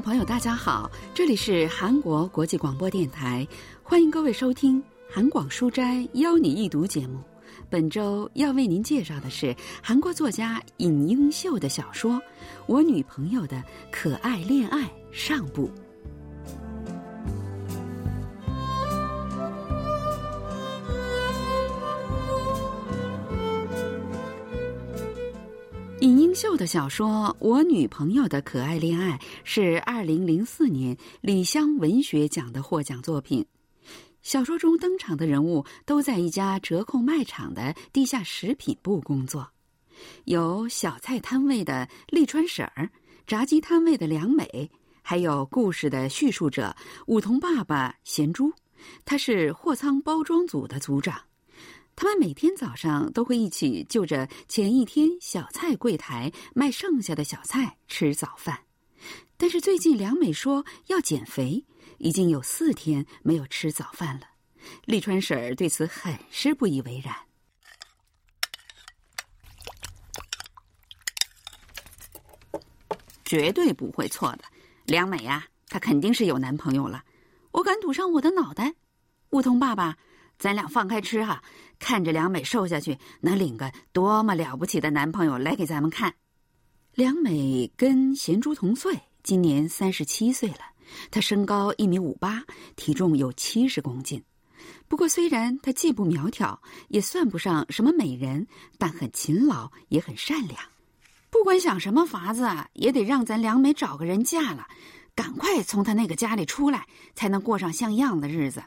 朋友，大家好，这里是韩国国际广播电台，欢迎各位收听《韩广书斋邀你一读》节目。本周要为您介绍的是韩国作家尹英秀的小说《我女朋友的可爱恋爱》上部。秀的小说《我女朋友的可爱恋爱》是二零零四年李湘文学奖的获奖作品。小说中登场的人物都在一家折扣卖场的地下食品部工作，有小菜摊位的利川婶儿、炸鸡摊位的梁美，还有故事的叙述者梧桐爸爸贤珠，他是货仓包装组的组长。他们每天早上都会一起就着前一天小菜柜台卖剩下的小菜吃早饭，但是最近梁美说要减肥，已经有四天没有吃早饭了。利川婶儿对此很是不以为然，绝对不会错的。梁美呀，她肯定是有男朋友了，我敢赌上我的脑袋。梧桐爸爸。咱俩放开吃哈，看着梁美瘦下去，能领个多么了不起的男朋友来给咱们看。梁美跟贤珠同岁，今年三十七岁了。她身高一米五八，体重有七十公斤。不过虽然她既不苗条，也算不上什么美人，但很勤劳，也很善良。不管想什么法子，也得让咱梁美找个人嫁了，赶快从她那个家里出来，才能过上像样的日子。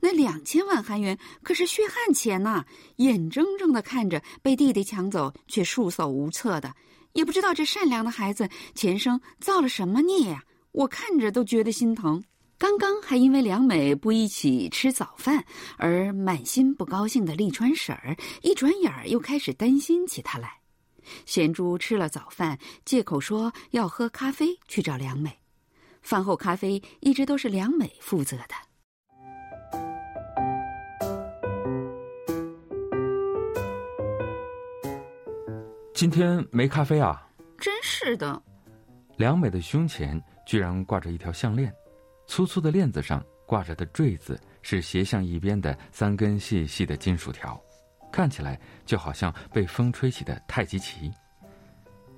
那两千万韩元可是血汗钱呐！眼睁睁的看着被弟弟抢走，却束手无策的，也不知道这善良的孩子前生造了什么孽呀！我看着都觉得心疼。刚刚还因为梁美不一起吃早饭而满心不高兴的利川婶儿，一转眼儿又开始担心起他来。贤珠吃了早饭，借口说要喝咖啡去找梁美。饭后咖啡一直都是梁美负责的。今天没咖啡啊！真是的。梁美的胸前居然挂着一条项链，粗粗的链子上挂着的坠子是斜向一边的三根细细的金属条，看起来就好像被风吹起的太极旗。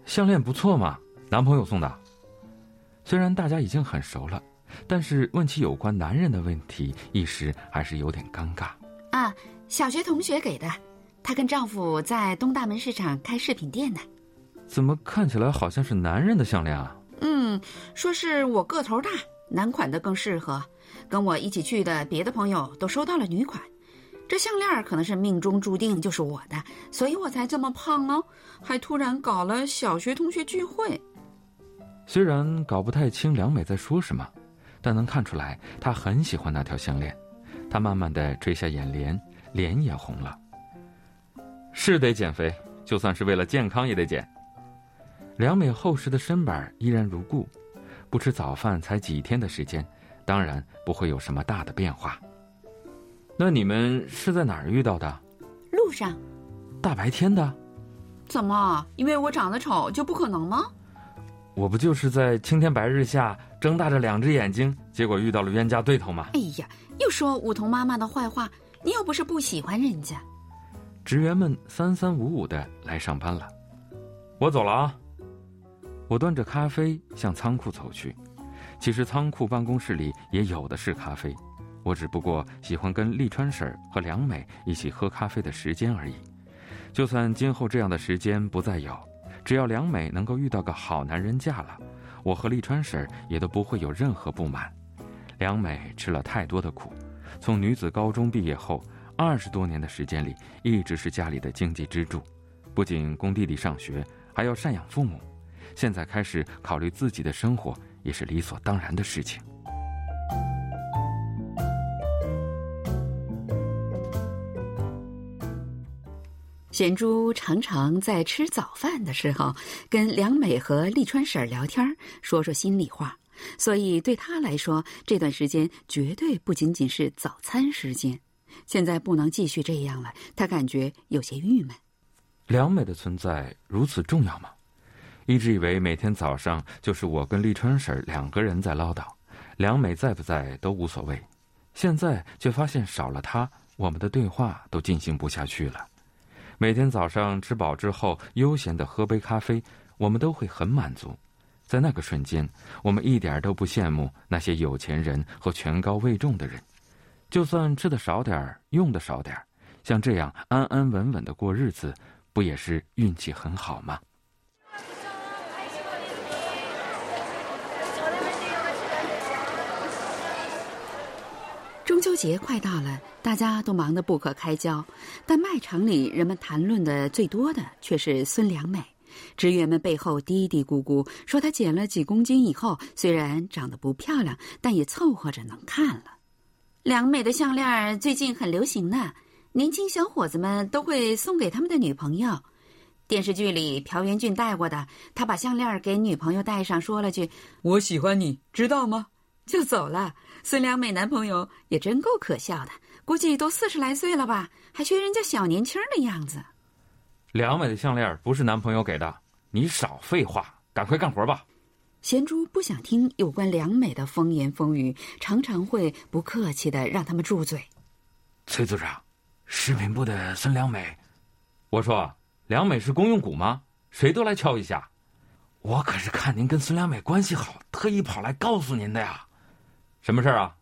项链不错嘛，男朋友送的。虽然大家已经很熟了，但是问起有关男人的问题，一时还是有点尴尬。啊，小学同学给的。她跟丈夫在东大门市场开饰品店呢，怎么看起来好像是男人的项链啊？嗯，说是我个头大，男款的更适合。跟我一起去的别的朋友都收到了女款，这项链可能是命中注定就是我的，所以我才这么胖哦，还突然搞了小学同学聚会。虽然搞不太清梁美在说什么，但能看出来她很喜欢那条项链。她慢慢的垂下眼帘，脸也红了。是得减肥，就算是为了健康也得减。梁美厚实的身板依然如故，不吃早饭才几天的时间，当然不会有什么大的变化。那你们是在哪儿遇到的？路上。大白天的？怎么？因为我长得丑就不可能吗？我不就是在青天白日下睁大着两只眼睛，结果遇到了冤家对头吗？哎呀，又说梧桐妈妈的坏话，你又不是不喜欢人家。职员们三三五五的来上班了，我走了啊。我端着咖啡向仓库走去。其实仓库办公室里也有的是咖啡，我只不过喜欢跟利川婶和梁美一起喝咖啡的时间而已。就算今后这样的时间不再有，只要梁美能够遇到个好男人嫁了，我和利川婶也都不会有任何不满。梁美吃了太多的苦，从女子高中毕业后。二十多年的时间里，一直是家里的经济支柱，不仅供弟弟上学，还要赡养父母。现在开始考虑自己的生活，也是理所当然的事情。贤珠常常在吃早饭的时候跟梁美和利川婶聊天，说说心里话，所以对他来说，这段时间绝对不仅仅是早餐时间。现在不能继续这样了，他感觉有些郁闷。梁美的存在如此重要吗？一直以为每天早上就是我跟丽川婶两个人在唠叨，梁美在不在都无所谓。现在却发现少了她，我们的对话都进行不下去了。每天早上吃饱之后，悠闲的喝杯咖啡，我们都会很满足。在那个瞬间，我们一点都不羡慕那些有钱人和权高位重的人。就算吃的少点，用的少点，像这样安安稳稳的过日子，不也是运气很好吗？中秋节快到了，大家都忙得不可开交，但卖场里人们谈论的最多的却是孙良美。职员们背后嘀嘀咕咕说，她减了几公斤以后，虽然长得不漂亮，但也凑合着能看了。良美的项链最近很流行呢，年轻小伙子们都会送给他们的女朋友。电视剧里朴元俊戴过的，他把项链给女朋友戴上，说了句“我喜欢你，知道吗”，就走了。孙良美男朋友也真够可笑的，估计都四十来岁了吧，还学人家小年轻的样子。良美的项链不是男朋友给的，你少废话，赶快干活吧。贤珠不想听有关良美的风言风语，常常会不客气的让他们住嘴。崔组长，食品部的孙良美，我说良美是公用股吗？谁都来敲一下。我可是看您跟孙良美关系好，特意跑来告诉您的呀。什么事儿啊？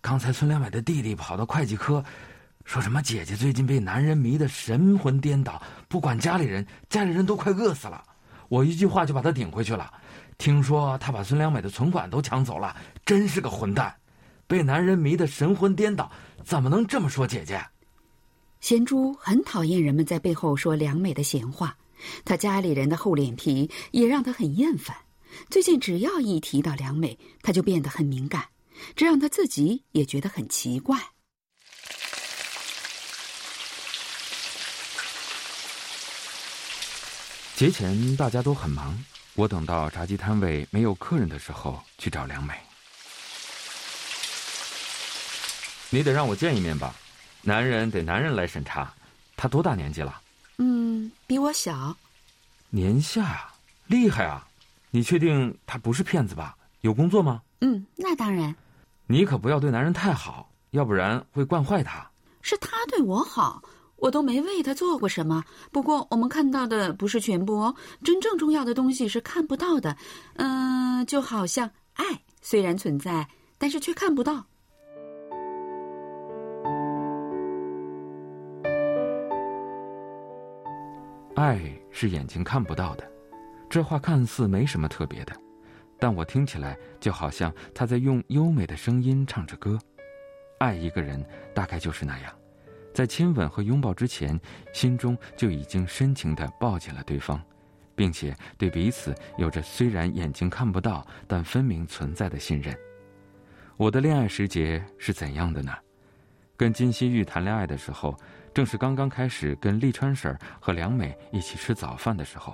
刚才孙良美的弟弟跑到会计科，说什么姐姐最近被男人迷得神魂颠倒，不管家里人，家里人都快饿死了。我一句话就把他顶回去了。听说他把孙良美的存款都抢走了，真是个混蛋！被男人迷得神魂颠倒，怎么能这么说姐姐？贤珠很讨厌人们在背后说良美的闲话，他家里人的厚脸皮也让他很厌烦。最近只要一提到良美，他就变得很敏感，这让他自己也觉得很奇怪。节前大家都很忙，我等到炸鸡摊位没有客人的时候去找梁美。你得让我见一面吧，男人得男人来审查。他多大年纪了？嗯，比我小。年下啊，厉害啊！你确定他不是骗子吧？有工作吗？嗯，那当然。你可不要对男人太好，要不然会惯坏他。是他对我好，我都没为他做过什么。不过我们看到的不是全部哦，真正重要的东西是看不到的。嗯，就好像爱虽然存在，但是却看不到。爱是眼睛看不到的。这话看似没什么特别的，但我听起来就好像他在用优美的声音唱着歌。爱一个人大概就是那样，在亲吻和拥抱之前，心中就已经深情地抱紧了对方，并且对彼此有着虽然眼睛看不到，但分明存在的信任。我的恋爱时节是怎样的呢？跟金希玉谈恋爱的时候，正是刚刚开始跟利川婶儿和梁美一起吃早饭的时候。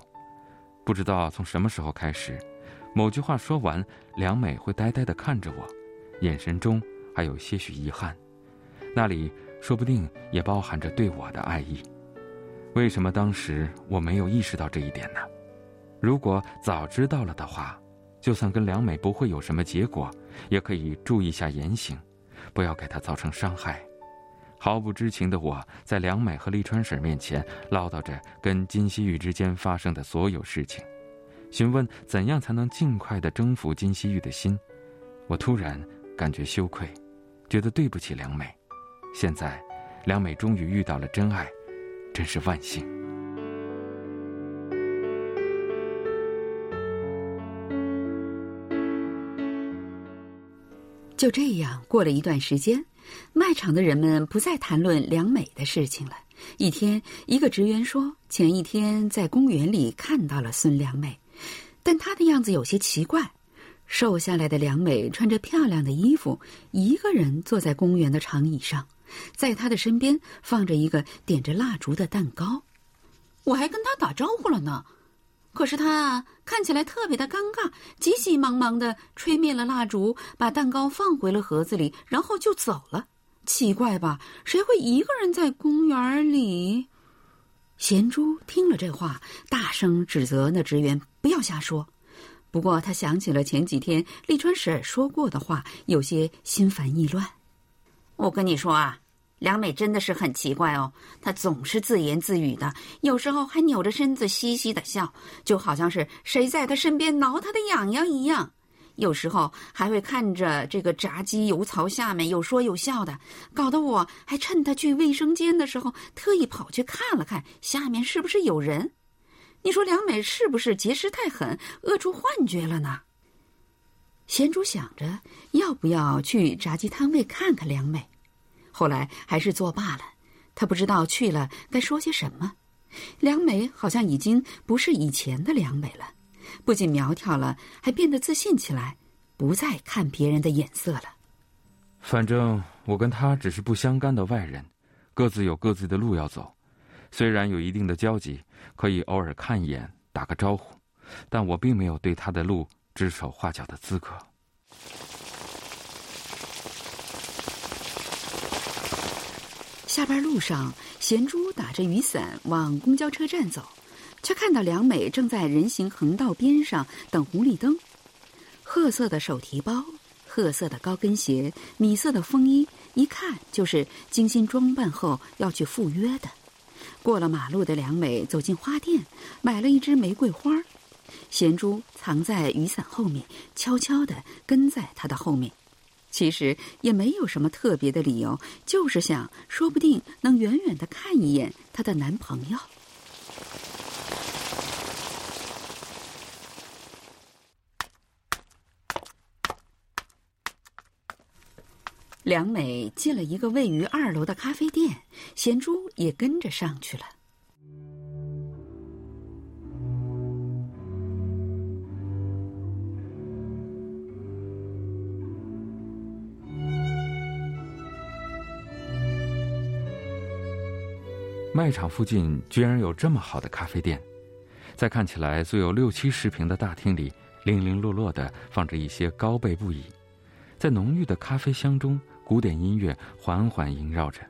不知道从什么时候开始，某句话说完，梁美会呆呆地看着我，眼神中还有些许遗憾，那里说不定也包含着对我的爱意。为什么当时我没有意识到这一点呢？如果早知道了的话，就算跟梁美不会有什么结果，也可以注意一下言行，不要给她造成伤害。毫不知情的我，在梁美和利川婶面前唠叨着跟金希玉之间发生的所有事情，询问怎样才能尽快的征服金希玉的心。我突然感觉羞愧，觉得对不起梁美。现在，梁美终于遇到了真爱，真是万幸。就这样过了一段时间。卖场的人们不再谈论梁美的事情了。一天，一个职员说，前一天在公园里看到了孙良美，但她的样子有些奇怪。瘦下来的梁美穿着漂亮的衣服，一个人坐在公园的长椅上，在他的身边放着一个点着蜡烛的蛋糕。我还跟他打招呼了呢。可是他看起来特别的尴尬，急急忙忙的吹灭了蜡烛，把蛋糕放回了盒子里，然后就走了。奇怪吧？谁会一个人在公园里？贤珠听了这话，大声指责那职员不要瞎说。不过他想起了前几天利川婶说过的话，有些心烦意乱。我跟你说啊，梁美真的是很奇怪哦，她总是自言自语的，有时候还扭着身子嘻嘻的笑，就好像是谁在她身边挠她的痒痒一样。有时候还会看着这个炸鸡油槽下面有说有笑的，搞得我还趁他去卫生间的时候，特意跑去看了看下面是不是有人。你说梁美是不是节食太狠，饿出幻觉了呢？贤珠想着要不要去炸鸡摊位看看梁美，后来还是作罢了。他不知道去了该说些什么。梁美好像已经不是以前的梁美了。不仅苗条了，还变得自信起来，不再看别人的眼色了。反正我跟他只是不相干的外人，各自有各自的路要走。虽然有一定的交集，可以偶尔看一眼、打个招呼，但我并没有对他的路指手画脚的资格。下班路上，贤珠打着雨伞往公交车站走。却看到梁美正在人行横道边上等红绿灯，褐色的手提包，褐色的高跟鞋，米色的风衣，一看就是精心装扮后要去赴约的。过了马路的梁美走进花店，买了一支玫瑰花。贤珠藏在雨伞后面，悄悄地跟在她的后面。其实也没有什么特别的理由，就是想，说不定能远远地看一眼她的男朋友。梁美进了一个位于二楼的咖啡店，贤珠也跟着上去了。卖场附近居然有这么好的咖啡店，在看起来足有六七十平的大厅里，零零落落的放着一些高背布椅，在浓郁的咖啡香中。古典音乐缓缓萦绕着，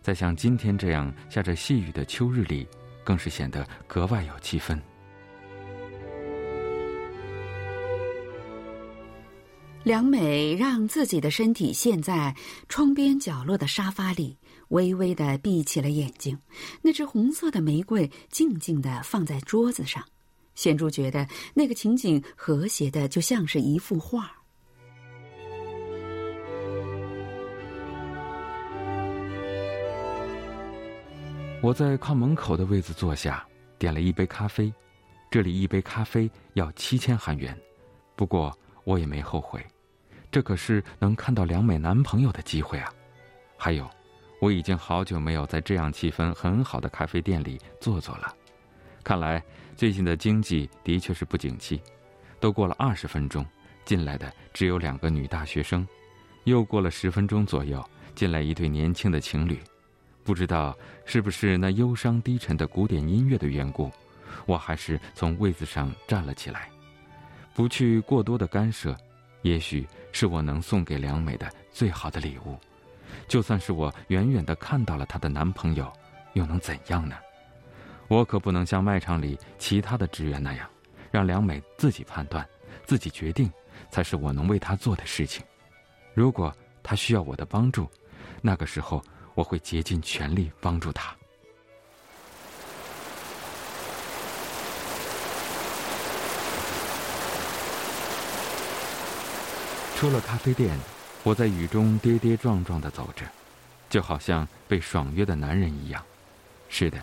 在像今天这样下着细雨的秋日里，更是显得格外有气氛。梁美让自己的身体陷在窗边角落的沙发里，微微的闭起了眼睛。那只红色的玫瑰静静的放在桌子上，贤珠觉得那个情景和谐的，就像是一幅画。我在靠门口的位子坐下，点了一杯咖啡。这里一杯咖啡要七千韩元，不过我也没后悔，这可是能看到梁美男朋友的机会啊！还有，我已经好久没有在这样气氛很好的咖啡店里坐坐了。看来最近的经济的确是不景气。都过了二十分钟，进来的只有两个女大学生。又过了十分钟左右，进来一对年轻的情侣。不知道是不是那忧伤低沉的古典音乐的缘故，我还是从位子上站了起来，不去过多的干涉。也许是我能送给梁美的最好的礼物，就算是我远远的看到了她的男朋友，又能怎样呢？我可不能像卖场里其他的职员那样，让梁美自己判断、自己决定，才是我能为她做的事情。如果她需要我的帮助，那个时候。我会竭尽全力帮助他。出了咖啡店，我在雨中跌跌撞撞的走着，就好像被爽约的男人一样。是的，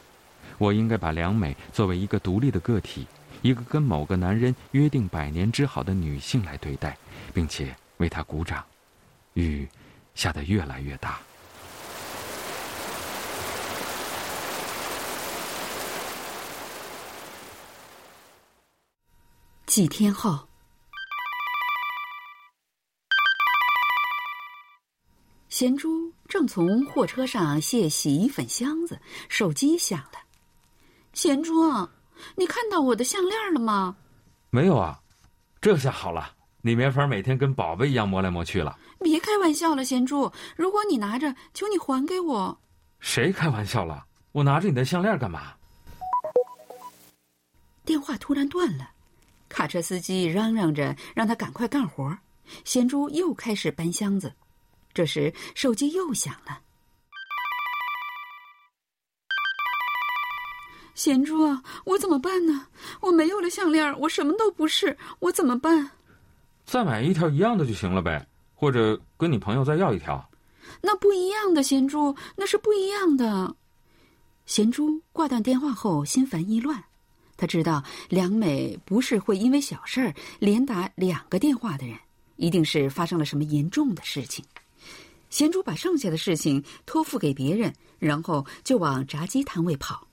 我应该把梁美作为一个独立的个体，一个跟某个男人约定百年之好的女性来对待，并且为她鼓掌。雨下得越来越大。几天后，贤珠正从货车上卸洗衣粉箱子，手机响了。贤珠，你看到我的项链了吗？没有啊，这下好了，你没法每天跟宝贝一样摸来摸去了。别开玩笑了，贤珠，如果你拿着，求你还给我。谁开玩笑了？我拿着你的项链干嘛？电话突然断了，卡车司机嚷嚷着让他赶快干活。贤珠又开始搬箱子，这时手机又响了。贤珠啊，我怎么办呢？我没有了项链，我什么都不是，我怎么办？再买一条一样的就行了呗，或者跟你朋友再要一条。那不一样的，贤珠，那是不一样的。贤珠挂断电话后，心烦意乱。他知道梁美不是会因为小事儿连打两个电话的人，一定是发生了什么严重的事情。贤珠把剩下的事情托付给别人，然后就往炸鸡摊位跑。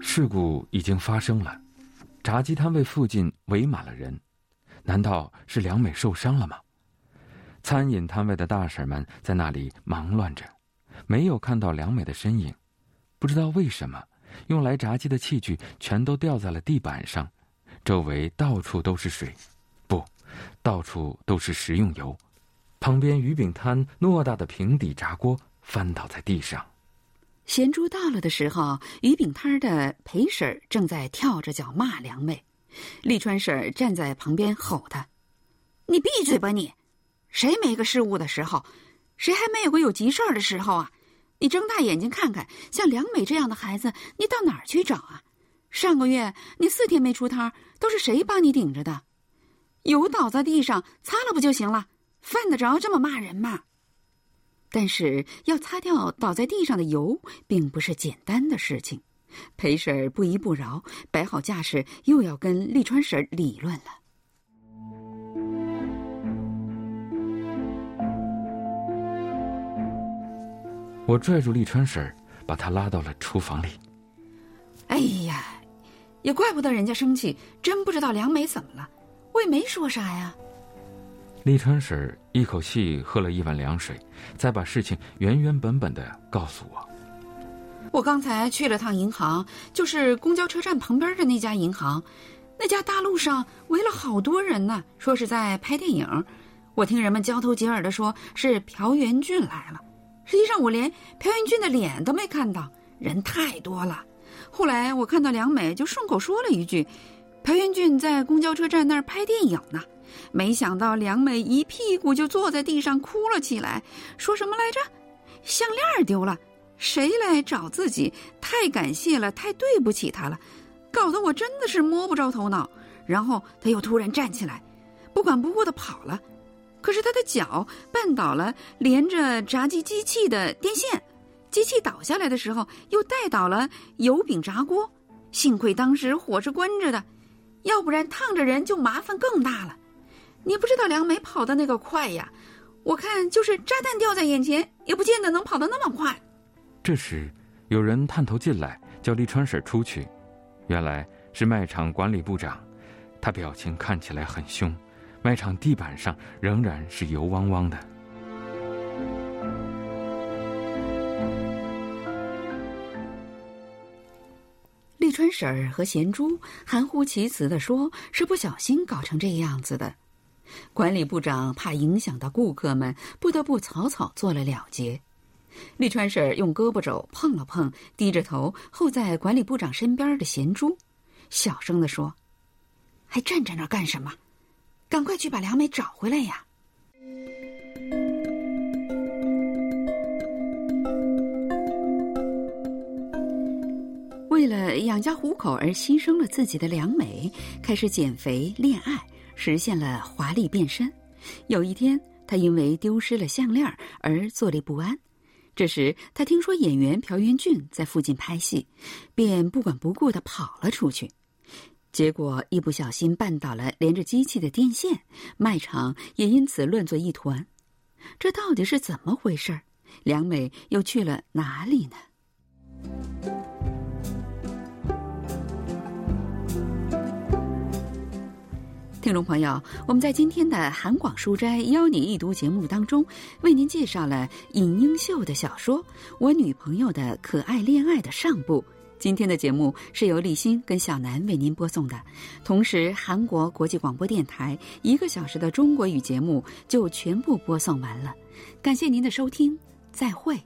事故已经发生了，炸鸡摊位附近围满了人，难道是梁美受伤了吗？餐饮摊位的大婶们在那里忙乱着，没有看到梁美的身影。不知道为什么，用来炸鸡的器具全都掉在了地板上，周围到处都是水，不，到处都是食用油。旁边鱼饼摊偌大的平底炸锅翻倒在地上。贤珠到了的时候，鱼饼摊的裴婶正在跳着脚骂梁美，利川婶站在旁边吼他：“你闭嘴吧你！”谁没个失误的时候？谁还没有个有急事儿的时候啊？你睁大眼睛看看，像梁美这样的孩子，你到哪儿去找啊？上个月你四天没出摊，都是谁帮你顶着的？油倒在地上，擦了不就行了？犯得着这么骂人吗？但是要擦掉倒在地上的油，并不是简单的事情。裴婶儿不依不饶，摆好架势，又要跟利川婶儿理论了。我拽住利川婶儿，把她拉到了厨房里。哎呀，也怪不得人家生气，真不知道梁美怎么了。我也没说啥呀。李春婶一口气喝了一碗凉水，再把事情原原本本的告诉我。我刚才去了趟银行，就是公交车站旁边的那家银行，那家大路上围了好多人呢，说是在拍电影。我听人们交头接耳的说，是朴元俊来了。实际上我连朴元俊的脸都没看到，人太多了。后来我看到梁美，就顺口说了一句：“朴元俊在公交车站那儿拍电影呢。”没想到梁美一屁股就坐在地上哭了起来，说什么来着？项链丢了，谁来找自己？太感谢了，太对不起他了，搞得我真的是摸不着头脑。然后他又突然站起来，不管不顾的跑了。可是他的脚绊倒了连着炸鸡机器的电线，机器倒下来的时候又带倒了油饼炸锅。幸亏当时火是关着的，要不然烫着人就麻烦更大了。你不知道梁梅跑的那个快呀，我看就是炸弹掉在眼前也不见得能跑得那么快。这时，有人探头进来叫利川婶出去，原来是卖场管理部长，他表情看起来很凶。卖场地板上仍然是油汪汪的。川婶儿和贤珠含糊其辞的说：“是不小心搞成这样子的。”管理部长怕影响到顾客们，不得不草草做了了结。利川婶儿用胳膊肘碰了碰低着头候在管理部长身边的贤珠，小声的说：“还站在那干什么？”赶快去把梁美找回来呀！为了养家糊口而牺牲了自己的梁美，开始减肥恋爱，实现了华丽变身。有一天，她因为丢失了项链而坐立不安。这时，她听说演员朴元俊在附近拍戏，便不管不顾的跑了出去。结果一不小心绊倒了连着机器的电线，卖场也因此乱作一团。这到底是怎么回事？梁美又去了哪里呢？听众朋友，我们在今天的韩广书斋邀你一读节目当中，为您介绍了尹英秀的小说《我女朋友的可爱恋爱》的上部。今天的节目是由立新跟小南为您播送的，同时韩国国际广播电台一个小时的中国语节目就全部播送完了，感谢您的收听，再会。